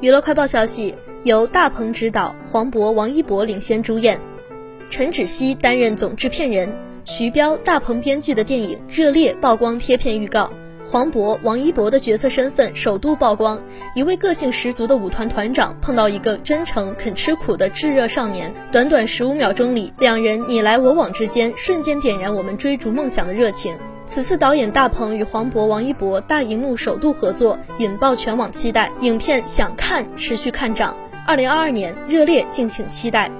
娱乐快报消息，由大鹏执导，黄渤、王一博领衔主演，陈芷溪担任总制片人，徐彪、大鹏编剧的电影《热烈》曝光贴片预告。黄渤、王一博的角色身份首度曝光，一位个性十足的舞团团长碰到一个真诚肯吃苦的炙热少年，短短十五秒钟里，两人你来我往之间，瞬间点燃我们追逐梦想的热情。此次导演大鹏与黄渤、王一博大荧幕首度合作，引爆全网期待。影片想看，持续看涨。二零二二年热烈，敬请期待。